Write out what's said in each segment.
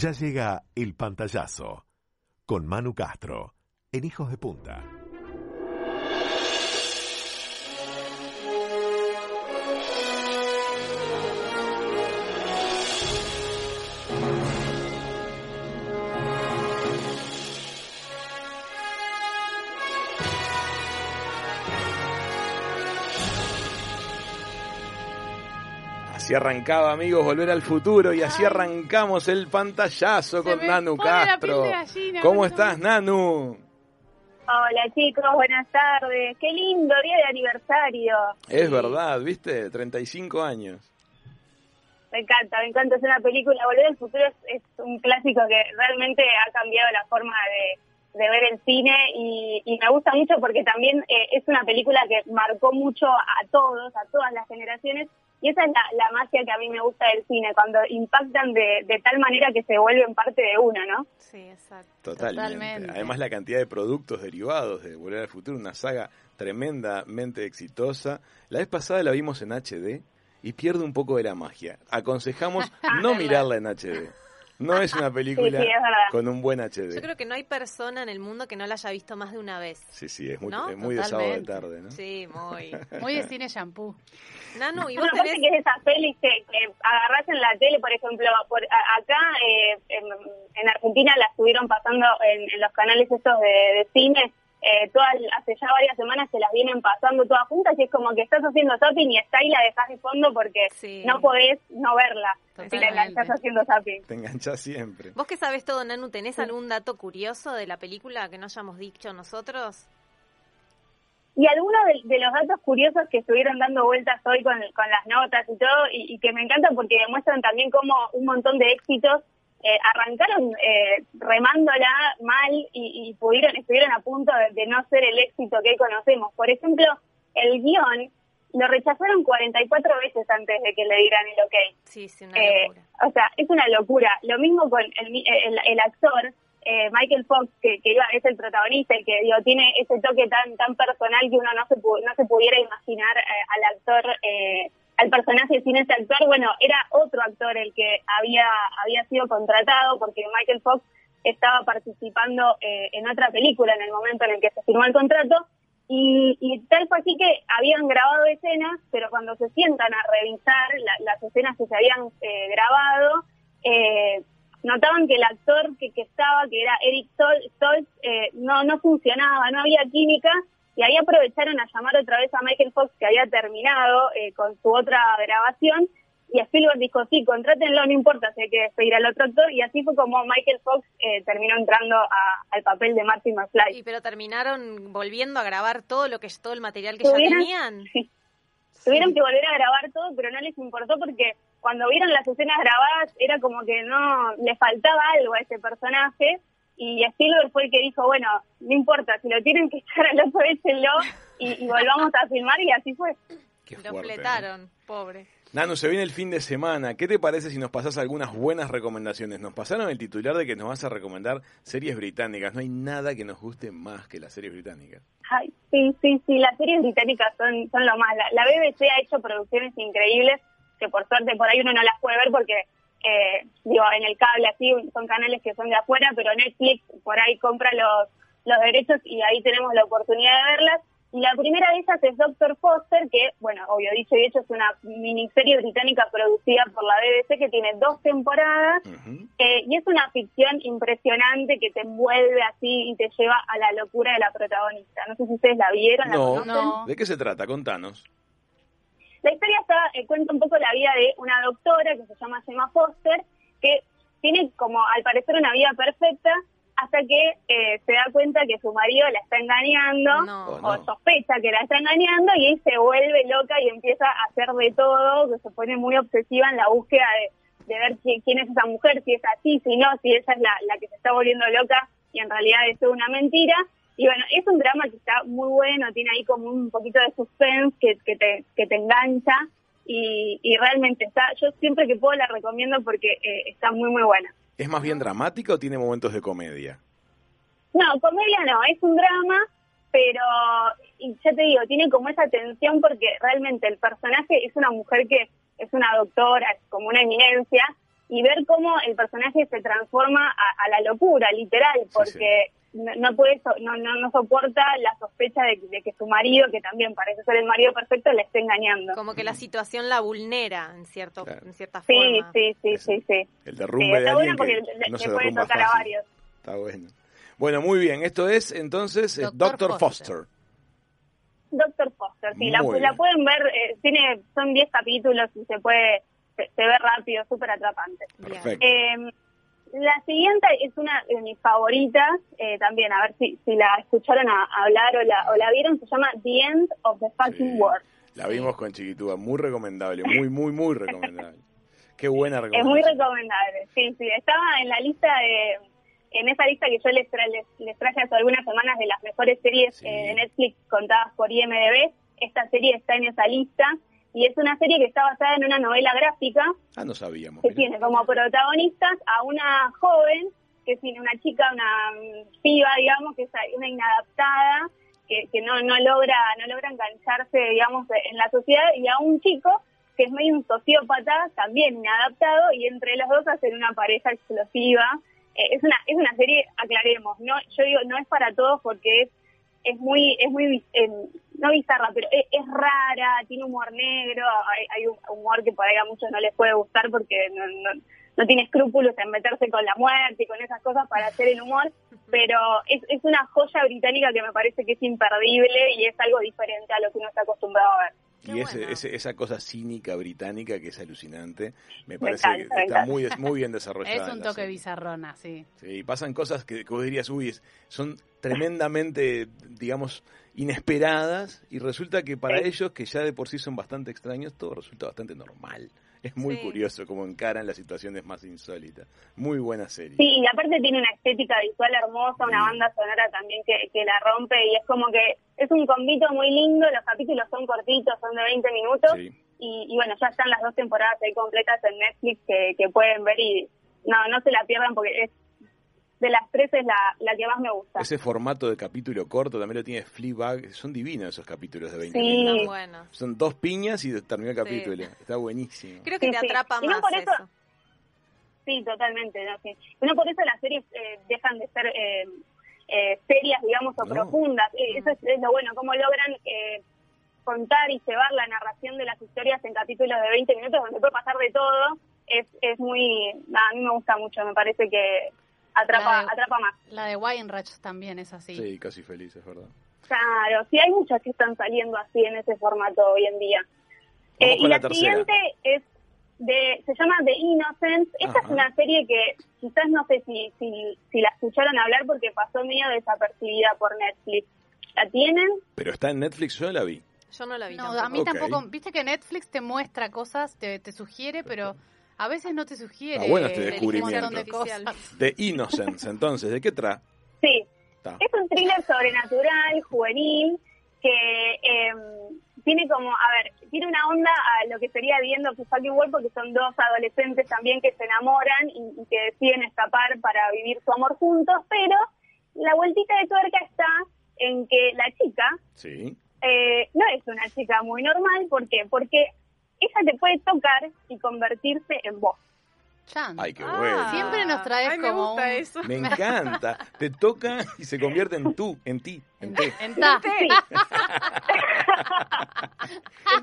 Ya llega el pantallazo con Manu Castro en Hijos de Punta. Así arrancaba, amigos, Volver al Futuro y así arrancamos el pantallazo con Nanu Castro. gallina, ¿Cómo estás, Nanu? Hola chicos, buenas tardes. Qué lindo día de aniversario. Es verdad, ¿viste? 35 años. Me encanta, me encanta. Es una película. Volver al futuro es, es un clásico que realmente ha cambiado la forma de, de ver el cine y, y me gusta mucho porque también eh, es una película que marcó mucho a todos, a todas las generaciones. Y esa es la, la magia que a mí me gusta del cine, cuando impactan de, de tal manera que se vuelven parte de uno, ¿no? Sí, exacto. Totalmente. Totalmente. Además, la cantidad de productos derivados de Volver al Futuro, una saga tremendamente exitosa. La vez pasada la vimos en HD y pierde un poco de la magia. Aconsejamos no mirarla en HD. No es una película Sí, sí, es con un buen HD. Yo creo que no hay persona en el mundo que no la haya visto más de una vez. Sí, sí, es muy, ¿No? es muy de sábado de tarde, ¿no? Sí, muy. Muy de cine shampoo. Nanu, y vos Bueno, tenés... que es esas pelis que, que agarrás en la tele, por ejemplo, por acá eh, en, en Argentina la estuvieron pasando en, en los canales estos de, de cine, eh, todas, hace ya varias semanas se las vienen pasando todas juntas y es como que estás haciendo zapping y está ahí la dejas de fondo porque Sí. no podés no verla si la enganchás haciendo zapping. Te enganchas siempre. Vos que sabés todo, Nanu, ¿tenés algún dato curioso de la película que no hayamos dicho nosotros? Y algunos de, de los datos curiosos que estuvieron dando vueltas hoy con, con las notas y todo, y, y que me encantan porque demuestran también cómo un montón de éxitos eh, arrancaron eh, remándola mal y, y pudieron estuvieron a punto de, de no ser el éxito que conocemos. Por ejemplo, el guion lo rechazaron 44 veces antes de que le dieran el ok. Sí, sí, una Eh, locura. o sea, es una locura. Lo mismo con el, el, el actor, eh, Michael Fox, que, que es el protagonista, el que digo, tiene ese toque tan tan personal que uno no se, pu- no se pudiera imaginar eh, al actor, eh, al personaje sin ese actor. Bueno, era otro actor el que había, había sido contratado porque Michael Fox estaba participando eh, en otra película en el momento en el que se firmó el contrato. Y, tal fue así que habían grabado escenas, pero cuando se sientan a revisar la- las escenas que se habían eh, grabado, eh, notaban que el actor que, que estaba, que era Eric Sol- Stoltz, eh, no, no funcionaba, no había química, y ahí aprovecharon a llamar otra vez a Michael Fox, que había terminado eh, con su otra grabación, y Spielberg dijo, sí, contrátenlo, no importa si hay que despedir al otro actor, y así fue como Michael Fox eh, terminó entrando a- al papel de Marty McFly. Y pero terminaron volviendo a grabar todo lo que todo el material que ya tenían. Sí. Tuvieron que volver a grabar todo, pero no les importó porque cuando vieron las escenas grabadas era como que no le faltaba algo a ese personaje y Spielberg fue el que dijo, bueno, no importa, si lo tienen que echar al otro, échenlo y, y volvamos a filmar y así fue. Qué Lo fuerte, ¿no? fletaron, pobre. Nanu, se viene el fin de semana. ¿Qué te parece si nos pasás algunas buenas recomendaciones? Nos pasaron el titular de que nos vas a recomendar series británicas. No hay nada que nos guste más que las series británicas. Ay, sí, sí, sí, las series británicas son, son lo más. La, la BBC ha hecho producciones increíbles que por suerte por ahí uno no las puede ver porque, eh, digo, en el cable así son canales que son de afuera, pero Netflix por ahí compra los, los derechos y ahí tenemos la oportunidad de verlas. Y la primera de ellas es Doctor Foster, que, bueno, obvio dicho y hecho, es una miniserie británica producida por la BBC que tiene dos temporadas eh, y es una ficción impresionante que te envuelve así y te lleva a la locura de la protagonista. No sé si ustedes la vieron, la No. conocen. No. ¿De qué se trata? Contanos. La historia está, eh, cuenta un poco la vida de una doctora que se llama Gemma Foster, que tiene como al parecer una vida perfecta hasta que eh, se da cuenta que su marido la está engañando No. Oh, o no. sospecha que la está engañando y él se vuelve loca y empieza a hacer de todo, que se pone muy obsesiva en la búsqueda de, de ver qui- quién es esa mujer, si es así, si no, si ella es la, la que se está volviendo loca y en realidad es una mentira. Y bueno, es un drama que está muy bueno, tiene ahí como un poquito de suspense que, que, te, que te engancha y, y realmente está, yo siempre que puedo la recomiendo porque eh, está muy muy buena. ¿Es más bien dramática o tiene momentos de comedia? No, comedia no, es un drama, pero y ya te digo, tiene como esa tensión porque realmente el personaje es una mujer que es una doctora, es como una eminencia, y ver cómo el personaje se transforma a, a la locura, literal, porque no, no puede, so- no, no, no soporta la sospecha de, de que su marido, que también parece ser el marido perfecto, le esté engañando. Como que la situación la vulnera en cierto Claro. en cierta Sí, forma. sí, sí, Eso. sí, sí. El Sí, derrumbe de está alguien bueno porque que le, no le se puede tocar a varios. Está bueno. Bueno, muy bien. Esto es entonces eh, Doctor Doctor Foster. Foster. Doctor Foster, sí, la, la pueden ver, eh, tiene son 10 capítulos y se puede, se, se ve rápido, súper atrapante. Perfecto. Eh, la siguiente es una de mis favoritas, eh, también, a ver si, si la escucharon a, a hablar o la, o la vieron, se llama The End of the Fucking Sí. World. La vimos con Chiquitúa. Muy recomendable. Muy, muy, muy recomendable. Qué buena Es muy recomendación. recomendable, sí, sí, estaba en la lista de, en esa lista que yo les, tra- les, les traje hace algunas semanas de las mejores series Sí. eh, de Netflix contadas por IMDB, esta serie está en esa lista y es una serie que está basada en una novela gráfica Ah, no sabíamos. que tiene como protagonistas a una joven, que tiene una chica, una piba, digamos, que es una inadaptada, que, que no, no logra no logra engancharse, digamos, en la sociedad, y a un chico que es medio un sociópata, también inadaptado, y entre los dos hacen una pareja explosiva. Eh, es una es una serie, aclaremos, no yo digo, no es para todos porque es es muy, es muy, eh, no bizarra, pero es, es rara, tiene humor negro, hay, hay un humor que por ahí a muchos no les puede gustar porque no, no, no tiene escrúpulos en meterse con la muerte y con esas cosas para hacer el humor, pero es, es una joya británica que me parece que es imperdible y es algo diferente a lo que uno está acostumbrado a ver. Qué Y ese, bueno. ese- esa cosa cínica británica que es alucinante, me Me parece encanta, que está muy, muy bien desarrollada. Es un toque serie. bizarrona, sí. Sí, pasan cosas que, que vos dirías, uy, es- son tremendamente, digamos, inesperadas y resulta que para Sí. ellos, que ya de por sí son bastante extraños, todo resulta bastante normal. Es muy Sí. curioso cómo encaran las situaciones más insólitas. Muy buena serie. Sí, y aparte tiene una estética visual hermosa, una Sí. banda sonora también que, que la rompe y es como que es un convito muy lindo, los capítulos son cortitos, son de 20 minutos Sí. y, y bueno, ya están las dos temporadas ahí completas en Netflix que, que pueden ver y no, no se la pierdan porque es de las tres es la, la que más me gusta. Ese formato de capítulo corto también lo tiene Fleabag. Son divinos esos capítulos de 20 Sí. minutos. Buenos. Son dos piñas y terminó el Sí. capítulo. Está buenísimo. Creo que Sí, te sí. atrapa Y no más por eso- eso. Sí, totalmente. ¿no? Sí. Y No por eso las series eh, dejan de ser eh, eh, serias, digamos, o No. profundas. Eh, Eso es, es lo bueno, cómo logran eh, contar y llevar la narración de las historias en capítulos de 20 minutos donde puede pasar de todo. Es, es muy... a mí me gusta mucho, me parece que atrapa, La de- atrapa más. La de Weinreich también es así. Sí, casi feliz, es verdad. Claro, sí hay muchas que están saliendo así en ese formato hoy en día. Eh, y la siguiente es de, se llama The Innocents. Esta Ajá. es una serie que quizás no sé si, si, si la escucharon hablar porque pasó medio desapercibida por Netflix. ¿La tienen? Pero está en Netflix, yo la vi. Yo no la vi No, tampoco. a mí tampoco. Viste que Netflix te muestra cosas, te, te sugiere, pero a veces no te sugiere. Ah, bueno este descubrimiento. de cosas. The Innocence, entonces, ¿de qué tra? Sí. Está. Es un thriller sobrenatural, juvenil, que eh, tiene como, a ver, tiene una onda a lo que sería viendo que Fucking World porque son dos adolescentes también que se enamoran y, y que deciden escapar para vivir su amor juntos, pero la vueltita de tuerca está en que la chica Sí. eh, no es una chica muy normal, ¿por qué? Porque ella te puede tocar y convertirse en vos. Chan. Ay, qué Ah. bueno. Siempre nos traes Ay, me como gusta un- eso. Me encanta. Te toca y se convierte en tú, en ti, en te. En ta. Sí.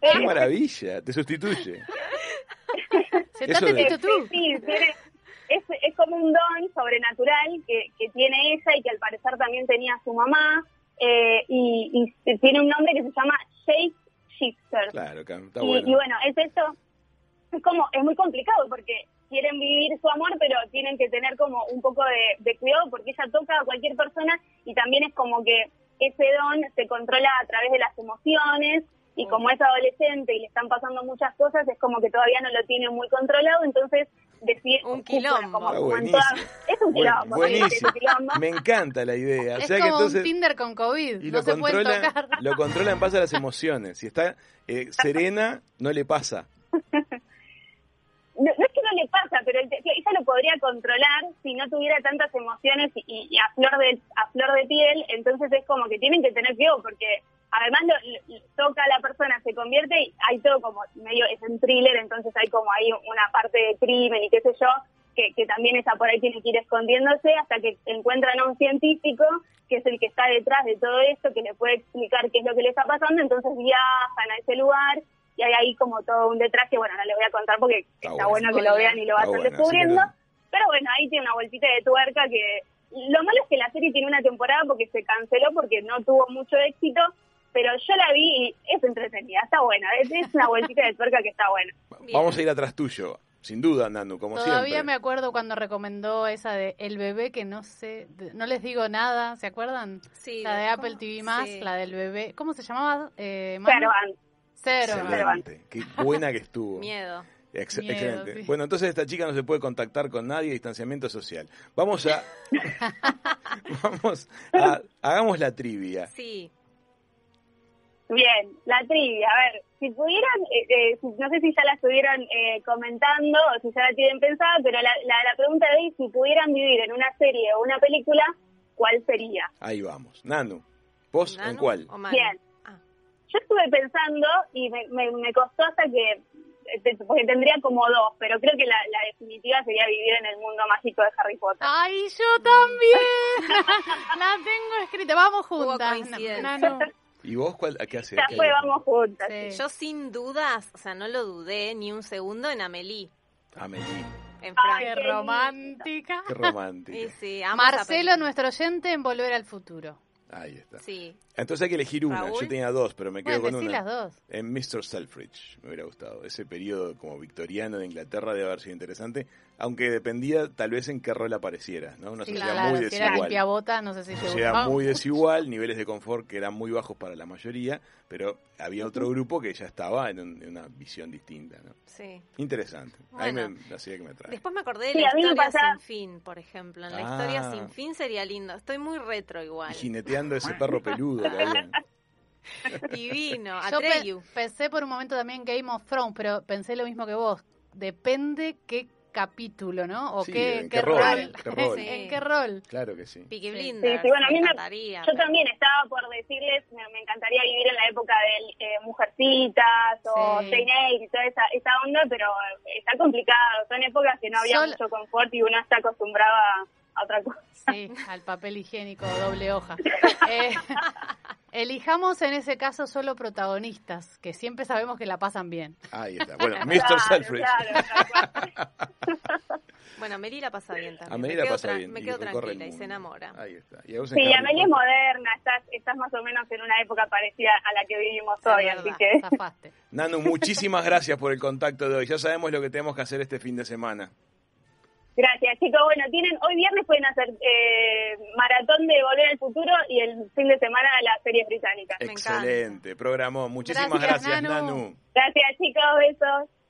¡Qué maravilla! Te sustituye. Se Eso te de- tú. Sí, tiene- es, es como un don sobrenatural que, que tiene ella y que al parecer también tenía su mamá. eh, y, y tiene un nombre que se llama Shape Claro, y bueno, es esto. Es como, es muy complicado porque quieren vivir su amor, pero tienen que tener como un poco de, de cuidado porque ella toca a cualquier persona y también es como que ese don se controla a través de las emociones y como es adolescente y le están pasando muchas cosas, es como que todavía no lo tiene muy controlado, entonces decide... Un quilombo. como- en todas- es un Buen- quilombo, sí, buenísimo. es un quilombo. Me encanta la idea. O Es sea que como entonces un Tinder con COVID. y no lo se controla, tocar. lo controla en base a las emociones. Si está eh, serena, no le pasa. no, no es que no le pasa, pero el- ella lo podría controlar si no tuviera tantas emociones y, y a flor de a flor de piel, entonces es como que tienen que tener cuidado porque además lo, lo- toca a la persona, se convierte y hay todo como medio, es un thriller, entonces hay como ahí una parte de crimen y qué sé yo, que, que también esa por ahí tiene que ir escondiéndose hasta que encuentran a un científico que es el que está detrás de todo esto, que le puede explicar qué es lo que le está pasando, entonces viajan a ese lugar y hay ahí como todo un detrás que bueno, no les voy a contar porque Está está, bueno. bueno, que lo vean y lo vayan descubriendo. Pero bueno, ahí tiene una vueltita de tuerca que... Lo malo es que la serie tiene una temporada porque se canceló porque no tuvo mucho éxito, pero yo la vi y es entretenida, está buena. Es, es una vueltita de tuerca que está buena. Bien. Vamos a ir atrás tuyo. Sin duda, Nanu, como Todavía siempre. me acuerdo cuando recomendó esa de El bebé que no sé, no les digo nada, ¿se acuerdan? Sí, la de ¿cómo? Apple TV más, Sí. la del bebé, ¿cómo se llamaba? Eh? Servant. Cero. Excelente. Qué buena que estuvo. Miedo. Ex- Miedo, excelente. sí. Bueno, entonces esta chica no se puede contactar con nadie, distanciamiento social. Vamos a. vamos a. Hagamos la trivia. Sí. Bien, la trivia. A ver, si pudieran, eh, eh, no sé si ya la estuvieron eh, comentando o si ya la tienen pensada, pero la, la, la pregunta de hoy, si pudieran vivir en una serie o una película, ¿cuál sería? Ahí vamos. Nanu, ¿vos en ¿Nanu cuál? Bien. Ah, Yo estuve pensando y me, me, me costó hasta que, eh, te- porque tendría como dos, pero creo que la, la definitiva sería vivir en el mundo mágico de Harry Potter. Ay, yo también. la tengo escrita. Vamos juntas. ¿Y vos cuál? ¿A qué haces? Ya fue, vamos juntas. Sí. Yo sin dudas, o sea, no lo dudé ni un segundo en Amelie, Amelie. en Ay, Qué Francia. qué romántica. Qué romántica. Sí, sí, Marcelo, nuestro oyente, en Volver al Futuro. Ahí está. Sí. Entonces hay que elegir una. Raúl. Yo tenía dos, pero me quedo Bueno, con una. las dos. En Mr. Selfridge me hubiera gustado. Ese periodo como victoriano de Inglaterra debe haber sido interesante, aunque dependía tal vez en qué rol apareciera, ¿no? Una Sí, sociedad claro, muy si era desigual. limpiabota, no sé si te Sociedad muy desigual, niveles de confort que eran muy bajos para la mayoría, pero había otro grupo que ya estaba en, un- en una visión distinta, ¿no? Sí. Interesante. Bueno. Ahí me que me trae. Después me acordé de Sí, la a mí me historia pasa- sin fin, por ejemplo. En la Ah. historia sin fin sería lindo. Estoy muy retro igual. Y jineteando ese perro peludo que había. Divino. Yo pe- pensé por un momento también Game of Thrones, pero pensé lo mismo que vos. Depende qué capítulo, ¿no? O Sí, qué, en qué qué rol. rol, qué rol. Sí. ¿En qué rol? Claro que sí. Sí. Blinders. Sí, sí, bueno, a mí me- encantaría, Yo también estaba por decirles, me, me encantaría vivir en la época de eh, Mujercitas o Sí. Jane Eyre y toda esa, esa onda, pero está complicado. Son épocas que no había Sol- mucho confort y uno está acostumbrado a, a otra cosa. Sí, al papel higiénico doble hoja. Eh, elijamos en ese caso solo protagonistas, que siempre sabemos que la pasan bien. Ahí está. Bueno, Mr. Claro, Selfridge. claro. Bueno, Amelie la pasa bien también. Amelie me la pasa bien. Me quedo tranquila y se enamora. Ahí está. ¿Y a Sí, Amelia es moderna, estás, estás más o menos en una época parecida a la que vivimos Es hoy, verdad. así que Zafaste. Nanu, muchísimas gracias por el contacto de hoy. Ya sabemos lo que tenemos que hacer este fin de semana. Gracias chicos. Bueno, tienen hoy viernes pueden hacer eh, maratón de Volver al Futuro y el fin de semana las series británicas. Excelente. Programó. Muchísimas Gracias, gracias, Nanu. Nanu. Gracias chicos, besos.